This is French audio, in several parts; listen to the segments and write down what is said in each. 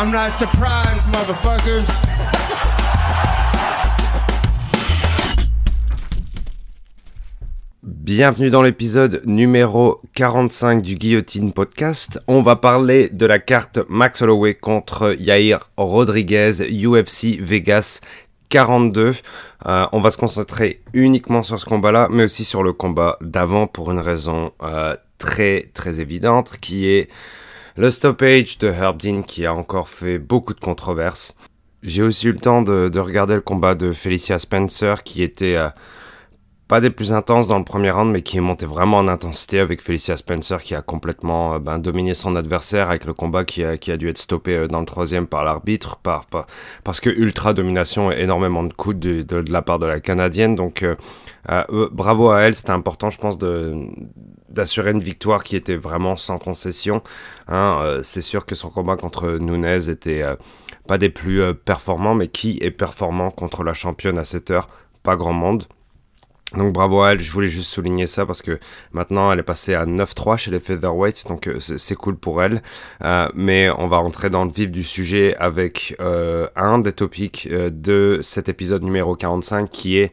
I'm not surprised, motherfuckers. Bienvenue dans l'épisode numéro 45 du Guillotine Podcast. On va parler de la carte Max Holloway contre Yair Rodriguez, UFC Vegas 42. Euh, on va se concentrer uniquement sur ce combat-là, mais aussi sur le combat d'avant pour une raison euh, très très évidente, qui est le stoppage de Herb Dean qui a encore fait beaucoup de controverses. J'ai aussi eu le temps de, regarder le combat de Felicia Spencer qui était... Euh, pas des plus intenses dans le premier round, mais qui est monté vraiment en intensité avec Felicia Spencer qui a complètement euh, ben, dominé son adversaire avec le combat qui a, dû être stoppé euh, dans le troisième par l'arbitre, par, parce que ultra domination et énormément de coups de, de, la part de la canadienne. Donc bravo à elle, c'était important, je pense, de d'assurer une victoire qui était vraiment sans concession. Hein. c'est sûr que son combat contre Nunez était pas des plus performants, mais qui est performant contre la championne à cette heure? Pas grand monde. Donc bravo à elle, je voulais juste souligner ça parce que maintenant elle est passée à 9-3 chez les featherweights, donc euh, c'est cool pour elle. Euh, mais on va rentrer dans le vif du sujet avec euh, un des topics de cet épisode numéro 45 qui est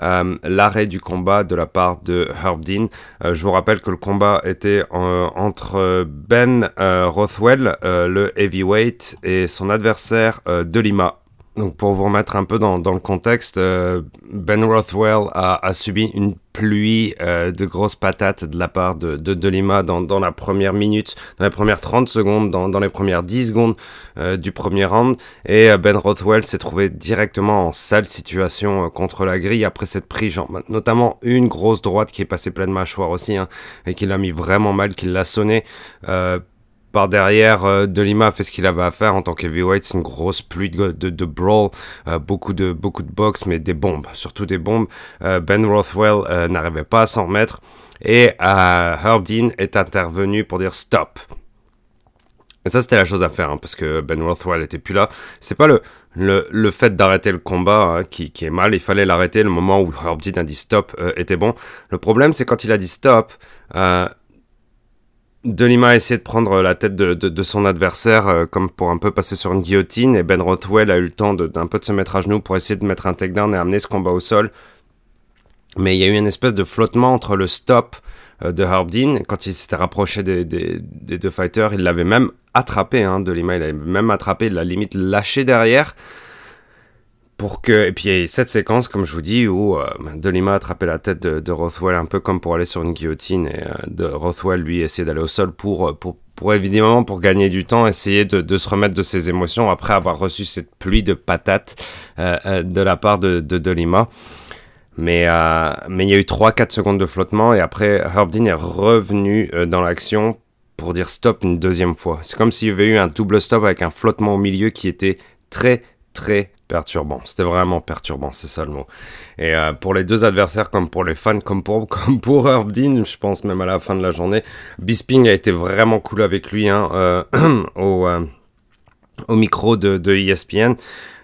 l'arrêt du combat de la part de Herb Dean. je vous rappelle que le combat était entre Ben Rothwell, le heavyweight, et son adversaire de Lima, donc pour vous remettre un peu dans, dans le contexte, euh, Ben Rothwell a, a, subi une pluie euh, de grosses patates de la part de, de, de Lima dans, dans, la première minute, dans les premières 30 secondes, dans, dans les premières 10 secondes euh, du premier round. Et Ben Rothwell s'est trouvé directement en sale situation contre la grille après cette prise, notamment une grosse droite qui est passée pleine mâchoire aussi, hein, et qui l'a mis vraiment mal, qui l'a sonné par derrière, euh, a fait ce qu'il avait à faire en tant qu'heavyweight. C'est une grosse pluie de, de, brawl, euh, beaucoup de beaucoup de box, mais des bombes, surtout des bombes. Euh, ben Rothwell n'arrivait pas à s'en remettre et Herb Dean est intervenu pour dire stop. Et ça, c'était la chose à faire, hein, parce que Ben Rothwell était plus là. C'est pas le, le, le fait d'arrêter le combat hein, qui, qui, est mal. Il fallait l'arrêter. Le moment où Herb Dean a dit stop était bon. Le problème, c'est quand il a dit stop, Delima a essayé de prendre la tête de, son adversaire euh, comme pour un peu passer sur une guillotine et Ben Rothwell a eu le temps d'un peu de se mettre à genoux pour essayer de mettre un takedown et amener ce combat au sol. Mais il y a eu une espèce de flottement entre le stop euh, de Harbdin quand il s'était rapproché des, deux fighters. Il l'avait même attrapé, hein, Delima, il l'avait même attrapé, il l'a limite lâché derrière pour que et puis il y a cette séquence comme je vous dis où euh, Delima a attrapé la tête de, Rothwell un peu comme pour aller sur une guillotine et euh, de Rothwell lui essayer d'aller au sol pour, euh, pour pour évidemment pour gagner du temps essayer de, se remettre de ses émotions après avoir reçu cette pluie de patates de la part de, de Delima. Mais mais il y a eu 3-4 secondes de flottement et après Herbdin est revenu dans l'action pour dire stop une deuxième fois. C'est comme s'il y avait eu un double stop avec un flottement au milieu qui était très très perturbant. C'était vraiment perturbant, c'est ça le mot. Et euh, pour les deux adversaires, comme pour les fans, comme pour, comme pour Dean, je pense même à la fin de la journée, Bisping a été vraiment cool avec lui hein, euh, au, euh, au micro de, ESPN.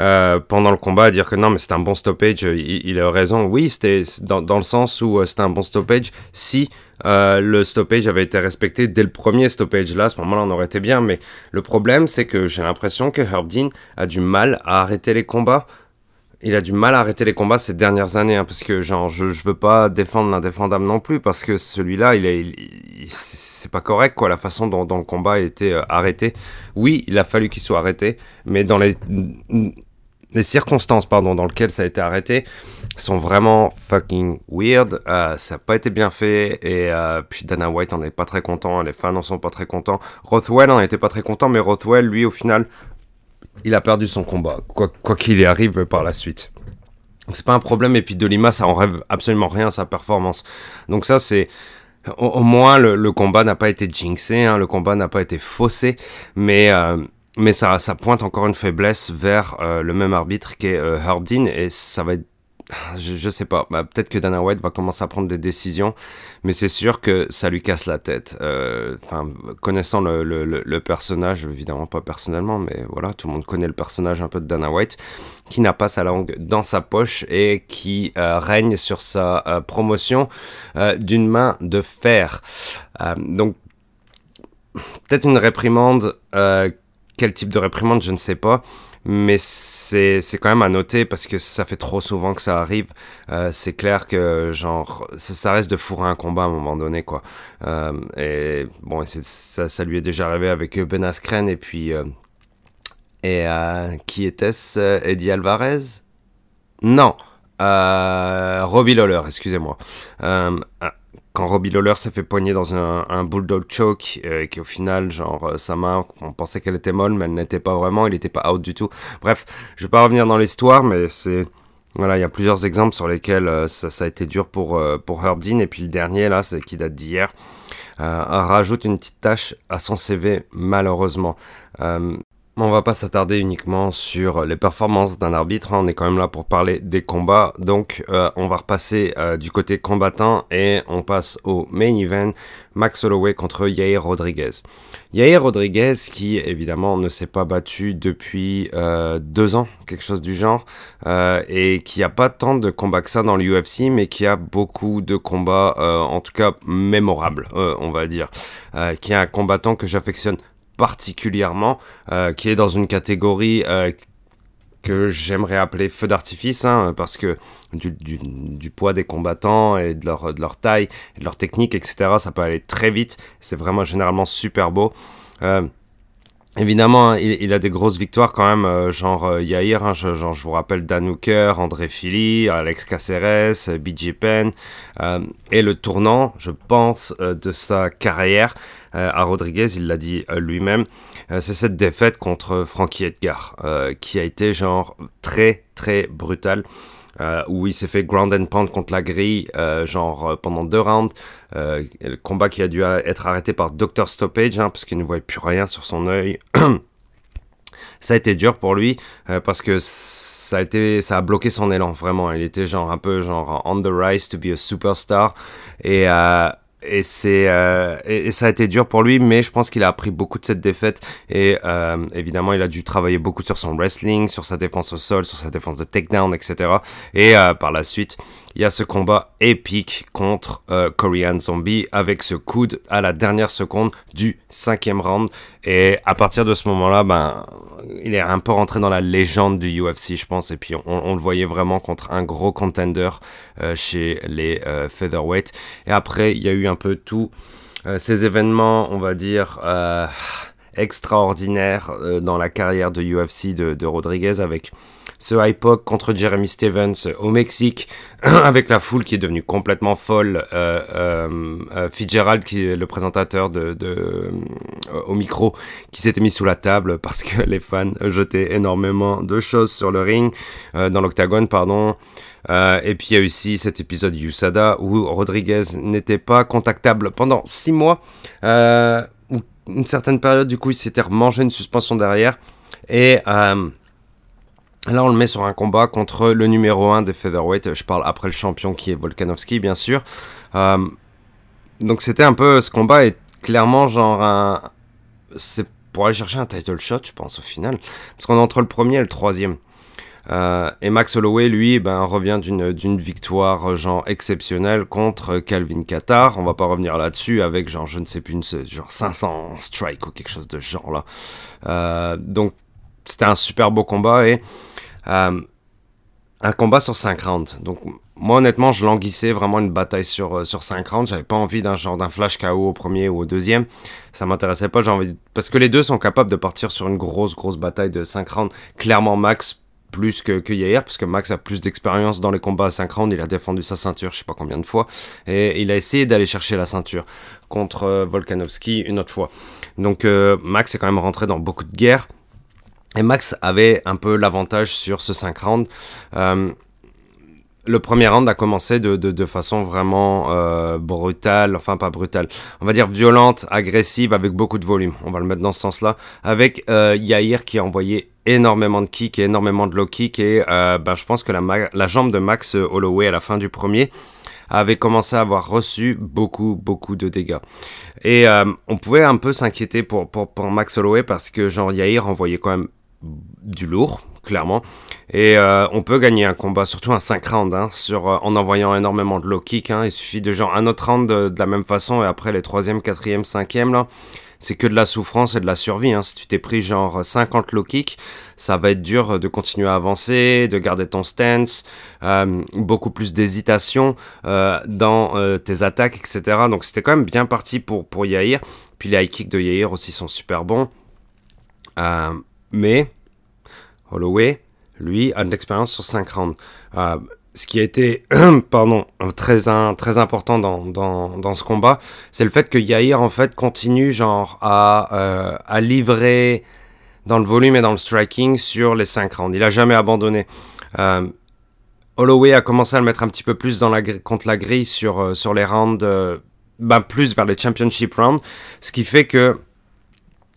Euh, pendant le combat à dire que non, mais c'était un bon stoppage. Il, a raison. Oui, c'était dans, dans, le sens où euh, c'était un bon stoppage si euh, le stoppage avait été respecté dès le premier stoppage. Là, à ce moment-là, on aurait été bien. Mais le problème, c'est que j'ai l'impression que Herb Dean a du mal à arrêter les combats il a du mal à arrêter les combats ces dernières années, hein, parce que genre je, je veux pas défendre l'indéfendable non plus, parce que celui-là, il est, c'est pas correct quoi, la façon dont, le combat a été euh, arrêté. Oui, il a fallu qu'il soit arrêté, mais dans les les circonstances pardon dans lesquelles ça a été arrêté sont vraiment fucking weird. Euh, ça n'a pas été bien fait et euh, puis Dana White en est pas très content, les fans en sont pas très contents. Rothwell en était pas très content, mais Rothwell lui au final il a perdu son combat, quoi qu'il y arrive par la suite. C'est pas un problème, et puis de Lima, ça enlève absolument rien sa performance. Donc ça, c'est... Au, moins, le, combat n'a pas été jinxé, hein, le combat n'a pas été faussé, mais... Euh, mais ça, ça pointe encore une faiblesse vers euh, le même arbitre qu'est euh, Dean, et ça va être je, sais pas. Bah, peut-être que Dana White va commencer à prendre des décisions, mais c'est sûr que ça lui casse la tête. Euh, enfin, connaissant le, personnage, évidemment pas personnellement, mais voilà, tout le monde connaît le personnage un peu de Dana White, qui n'a pas sa langue dans sa poche et qui euh, règne sur sa euh, promotion d'une main de fer. donc, peut-être une réprimande quel type de réprimande, je ne sais pas. Mais c'est quand même à noter parce que ça fait trop souvent que ça arrive. Euh, c'est clair que, genre, ça, reste de fourrer un combat à un moment donné, quoi. Euh, et bon, ça, lui est déjà arrivé avec Ben Askren et puis. Euh, et qui était-ce Eddie Alvarez? Non. Robbie Lawler, excusez-moi. Quand Robbie Lawler s'est fait poigner dans un, bulldog choke, euh, qui au final, genre, euh, sa main, on pensait qu'elle était molle, mais elle n'était pas vraiment, il n'était pas out du tout. Bref, je vais pas revenir dans l'histoire, mais c'est... Voilà, il y a plusieurs exemples sur lesquels euh, ça, a été dur pour, pour Herb Dean, et puis le dernier, là, c'est qui date d'hier, rajoute une petite tâche à son CV, malheureusement. On va pas s'attarder uniquement sur les performances d'un arbitre, hein. on est quand même là pour parler des combats, donc euh, on va repasser euh, du côté combattant et on passe au main event, Max Holloway contre Yair Rodriguez. Yair Rodriguez qui évidemment ne s'est pas battu depuis euh, deux ans, quelque chose du genre, et qui a pas tant de combats que ça dans l'UFC, mais qui a beaucoup de combats, en tout cas mémorables, on va dire, qui est un combattant que j'affectionne particulièrement, euh, qui est dans une catégorie euh, que j'aimerais appeler feu d'artifice, hein, parce que du, poids des combattants et de leur, taille, et de leur technique, etc., ça peut aller très vite. C'est vraiment généralement super beau. Euh, évidemment, hein, il, a des grosses victoires quand même, genre Yair, hein, je, genre, je vous rappelle Dan Hooker, André Philly, Alex Caceres, BJ Penn, et le tournant, je pense, de sa carrière, euh, à Rodriguez, il l'a dit euh, lui-même, euh, c'est cette défaite contre Frankie Edgar, qui a été genre très très brutale. Où il s'est fait ground and pound contre la grille, genre pendant deux rounds. le combat qui a dû être arrêté par Dr Stoppage, hein, parce qu'il ne voyait plus rien sur son œil. ça a été dur pour lui parce que ça a été ça a bloqué son élan vraiment il était genre un peu genre on the rise to be a superstar et et c'est euh, et, ça a été dur pour lui mais je pense qu'il a appris beaucoup de cette défaite et euh, évidemment il a dû travailler beaucoup sur son wrestling sur sa défense au sol sur sa défense de takedown etc et euh, par la suite il y a ce combat épique contre Korean Zombie avec ce coude à la dernière seconde du cinquième round. Et à partir de ce moment-là, ben, il est un peu rentré dans la légende du UFC, je pense. Et puis on, le voyait vraiment contre un gros contender euh, chez les euh, featherweight. Et après, il y a eu un peu tous ces événements, on va dire extraordinaires dans la carrière de UFC de, Rodriguez avec ce IPOC contre Jeremy Stevens au Mexique, avec la foule qui est devenue complètement folle. Euh, euh, euh, Fitzgerald, qui est le présentateur de, au micro, qui s'était mis sous la table parce que les fans jetaient énormément de choses sur le ring, dans l'octagone, pardon. et puis il y a aussi cet épisode USADA où Rodriguez n'était pas contactable pendant six mois. Une certaine période, du coup, il s'était remangé une suspension derrière. Et Là, on le met sur un combat contre le numéro 1 des featherweight. Je parle après le champion qui est Volkanovski, bien sûr. Euh, donc, c'était un peu. Ce combat est clairement genre un. C'est pour aller chercher un title shot, je pense, au final. Parce qu'on est entre le premier et le troisième. Euh, et Max Holloway, lui, ben, revient d'une victoire genre exceptionnelle contre Calvin Qatar. On va pas revenir là-dessus avec genre, je ne sais plus, une, genre 500 strikes ou quelque chose de genre là. Euh, donc, c'était un super beau combat et euh, un combat sur 5 rounds. Donc, moi, honnêtement, je languissais vraiment une bataille sur, euh, sur 5 rounds. J'avais pas envie d'un genre d'un flash KO au premier ou au deuxième. Ça m'intéressait pas. Envie Parce que les deux sont capables de partir sur une grosse, grosse bataille de 5 rounds. Clairement, Max plus que, que hier, parce que Max a plus d'expérience dans les combats à 5 rounds. Il a défendu sa ceinture, je sais pas combien de fois. Et il a essayé d'aller chercher la ceinture contre euh, Volkanovski une autre fois. Donc, Max est quand même rentré dans beaucoup de guerres. Et Max avait un peu l'avantage sur ce 5 rounds. Euh, le premier round a commencé de, de, façon vraiment euh, brutale, enfin pas brutale, on va dire violente, agressive, avec beaucoup de volume. On va le mettre dans ce sens-là. Avec euh, Yair qui a envoyé énormément de kicks et énormément de low kicks. Et euh, ben, je pense que la, jambe de Max Holloway à la fin du premier avait commencé à avoir reçu beaucoup, beaucoup de dégâts. Et on pouvait un peu s'inquiéter pour, Max Holloway parce que genre Yair envoyait quand même du lourd, clairement. Et euh, on peut gagner un combat, surtout un 5 rounds, hein, sur, euh, en envoyant énormément de low kick. Hein. Il suffit de genre un autre round de, la même façon, et après les 3e, 4e, 5e, là, c'est que de la souffrance et de la survie. Hein. Si tu t'es pris genre 50 low kicks, ça va être dur de continuer à avancer, de garder ton stance, euh, beaucoup plus d'hésitation euh, dans euh, tes attaques, etc. Donc c'était quand même bien parti pour, pour Yair. Puis les high kicks de Yair aussi sont super bons. mais Holloway, lui, a de l'expérience sur 5 rounds ce qui a été pardon, très, très important dans, dans, ce combat, c'est le fait que Yair en fait continue genre à, euh, à livrer dans le volume et dans le striking sur les 5 rounds. Il a jamais abandonné. Euh, Holloway a commencé à le mettre un petit peu plus dans la, contre la grille sur, euh, sur les rounds, ben plus vers les championship rounds, ce qui fait que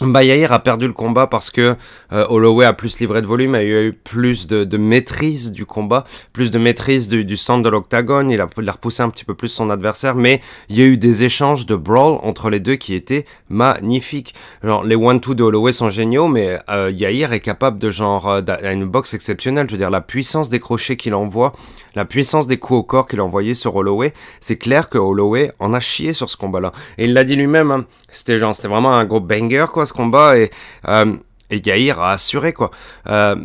Bayair a perdu le combat parce que euh, Holloway a plus livré de volume, a eu plus de, maîtrise du combat, plus de maîtrise du, centre de l'octagone, il a, il a, repoussé un petit peu plus son adversaire, mais il y a eu des échanges de brawl entre les deux qui étaient magnifiques. Genre, les one-two de Holloway sont géniaux, mais euh, Yair est capable de genre, euh, une boxe exceptionnelle, je veux dire, la puissance des crochets qu'il envoie, la puissance des coups au corps qu'il a envoyé sur Holloway, c'est clair que Holloway en a chié sur ce combat-là. Et il l'a dit lui-même, hein, c'était genre, c'était vraiment un gros banger, quoi, ce combat, et, euh, et Yair a assuré, quoi. Euh,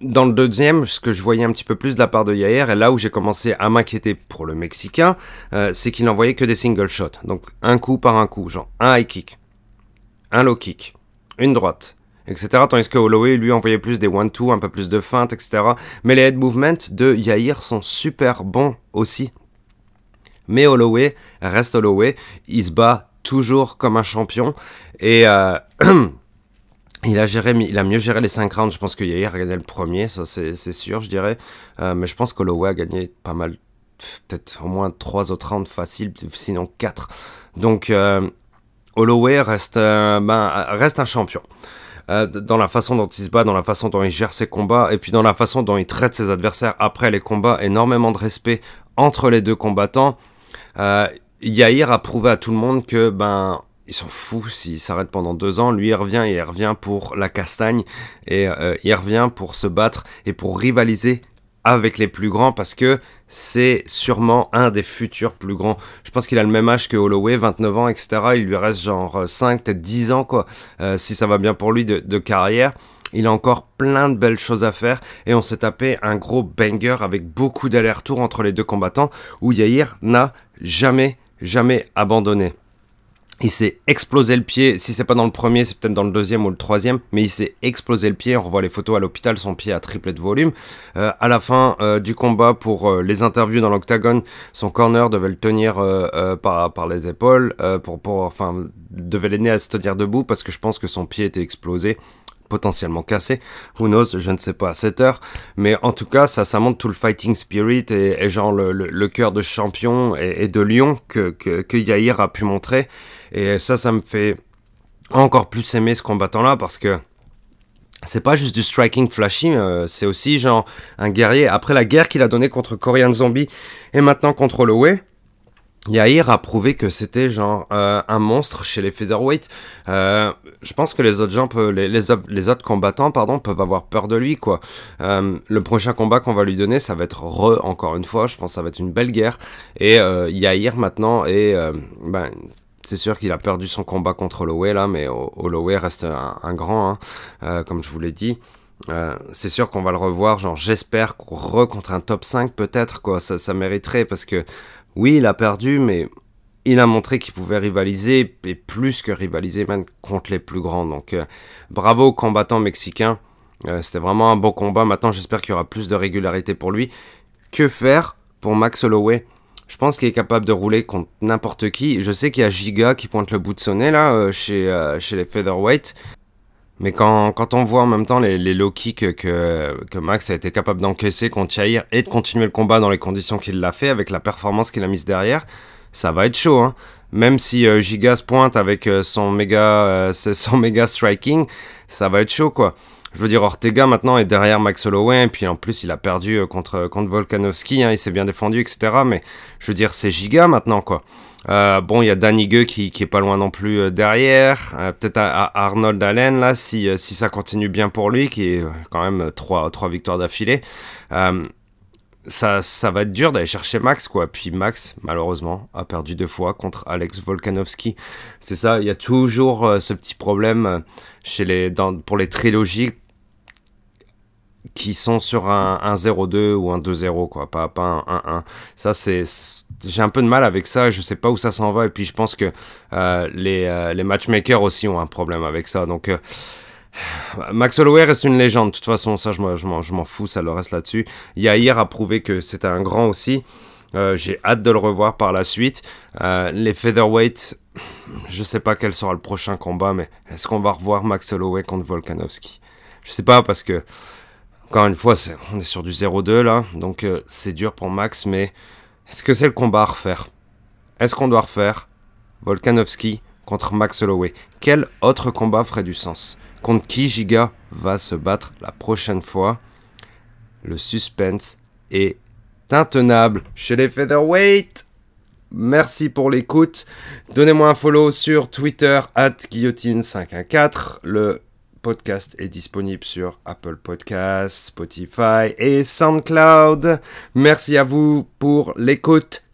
dans le deuxième, ce que je voyais un petit peu plus de la part de Yair, et là où j'ai commencé à m'inquiéter pour le Mexicain, euh, c'est qu'il n'envoyait que des single shots. Donc un coup par un coup, genre un high kick, un low kick, une droite, etc. Tandis que Holloway, lui, envoyait plus des one-two, un peu plus de feintes, etc. Mais les head movements de Yair sont super bons aussi. Mais Holloway reste Holloway, il se bat toujours comme un champion et euh, il a géré, il a mieux géré les 5 rounds. Je pense que Yair a gagné le premier, ça c'est sûr, je dirais. Euh, mais je pense qu'Holloway a gagné pas mal, peut-être au moins 3 autres rounds faciles, sinon 4. Donc euh, Holloway reste, ben, reste un champion. Euh, dans la façon dont il se bat, dans la façon dont il gère ses combats, et puis dans la façon dont il traite ses adversaires après les combats, énormément de respect entre les deux combattants. Euh, Yair a prouvé à tout le monde que ben il s'en fout s'il s'arrête pendant deux ans. Lui, il revient et il revient pour la castagne et euh, il revient pour se battre et pour rivaliser avec les plus grands parce que c'est sûrement un des futurs plus grands. Je pense qu'il a le même âge que Holloway, 29 ans, etc. Il lui reste genre 5, peut-être 10 ans, quoi, euh, si ça va bien pour lui de, carrière. Il a encore plein de belles choses à faire et on s'est tapé un gros banger avec beaucoup d'allers-retours entre les deux combattants où Yair n'a jamais, jamais abandonné il s'est explosé le pied. Si c'est pas dans le premier, c'est peut-être dans le deuxième ou le troisième, mais il s'est explosé le pied. On revoit les photos à l'hôpital, son pied a triplé de volume. Euh, à la fin euh, du combat, pour euh, les interviews dans l'octagone, son corner devait le tenir par, par les épaules, pour, pour, enfin, devait l'aider à se tenir debout parce que je pense que son pied était explosé potentiellement cassé. Who knows, je ne sais pas à cette heure. Mais en tout cas, ça, ça montre tout le fighting spirit et, genre le, cœur de champion et, de lion que, que, a pu montrer. Et ça, ça me fait encore plus aimer ce combattant-là parce que c'est pas juste du striking flashy, euh, c'est aussi genre un guerrier. Après la guerre qu'il a donnée contre Korean Zombie et maintenant contre Holloway, Yair a prouvé que c'était genre euh, un monstre chez les featherweight. Euh, je pense que les autres gens, peuvent, les, autres combattants, pardon, peuvent avoir peur de lui quoi. Euh, le prochain combat qu'on va lui donner, ça va être re encore une fois. Je pense que ça va être une belle guerre. Et Yair maintenant est ben, c'est sûr qu'il a perdu son combat contre Holloway là, mais Holloway reste un, grand, hein, comme je vous l'ai dit. C'est sûr qu'on va le revoir, genre j'espère re contre un top 5 peut-être, quoi, ça, ça mériterait parce que oui, il a perdu, mais il a montré qu'il pouvait rivaliser, et plus que rivaliser même contre les plus grands. Donc euh, bravo aux combattants mexicains, c'était vraiment un beau combat. Maintenant j'espère qu'il y aura plus de régularité pour lui. Que faire pour Max Holloway? Je pense qu'il est capable de rouler contre n'importe qui. Je sais qu'il y a Giga qui pointe le bout de son nez là euh, chez, euh, chez les featherweight. Mais quand, quand, on voit en même temps les, low kicks que, que Max a été capable d'encaisser contre Yair et de continuer le combat dans les conditions qu'il l'a fait, avec la performance qu'il a mise derrière, ça va être chaud. Hein. Même si euh, Giga se pointe avec son méga, son méga striking, ça va être chaud quoi. Je veux dire, Ortega maintenant est derrière Max Holloway, et puis en plus il a perdu euh, contre, contre Volkanovski, hein, il s'est bien défendu, etc. Mais je veux dire, c'est giga maintenant, quoi. Euh, bon, il y a Danny Gue qui, qui est pas loin non plus euh, derrière. Peut-être Arnold Allen, là, si, si ça continue bien pour lui, qui est quand même trois, trois victoires d'affilée ça, ça va être dur d'aller chercher Max, quoi. Puis Max, malheureusement, a perdu deux fois contre Alex Volkanovski. C'est ça, il y a toujours euh, ce petit problème euh, chez les, pour les trilogies qui sont sur un, 0-2 ou un 2-0, quoi, pas, pas un 1-1. Ça, c'est. J'ai un peu de mal avec ça, je sais pas où ça s'en va, et puis je pense que euh, les, les matchmakers aussi ont un problème avec ça. Donc. Max Holloway reste une légende, de toute façon, ça je m'en fous, ça le reste là-dessus. Yair a prouvé que c'était un grand aussi. Euh, j'ai hâte de le revoir par la suite. Euh, les featherweight, je sais pas quel sera le prochain combat, mais est-ce qu'on va revoir Max Holloway contre Volkanovski? Je sais pas parce que, encore une fois, on est sur du 0-2 là, donc euh, c'est dur pour Max, mais est-ce que c'est le combat à refaire? Est-ce qu'on doit refaire Volkanovski contre Max Holloway? Quel autre combat ferait du sens? Contre qui Giga va se battre la prochaine fois? Le suspense est intenable chez les featherweight. Merci pour l'écoute. Donnez-moi un follow sur Twitter at guillotine514. Le podcast est disponible sur Apple Podcasts, Spotify et SoundCloud. Merci à vous pour l'écoute.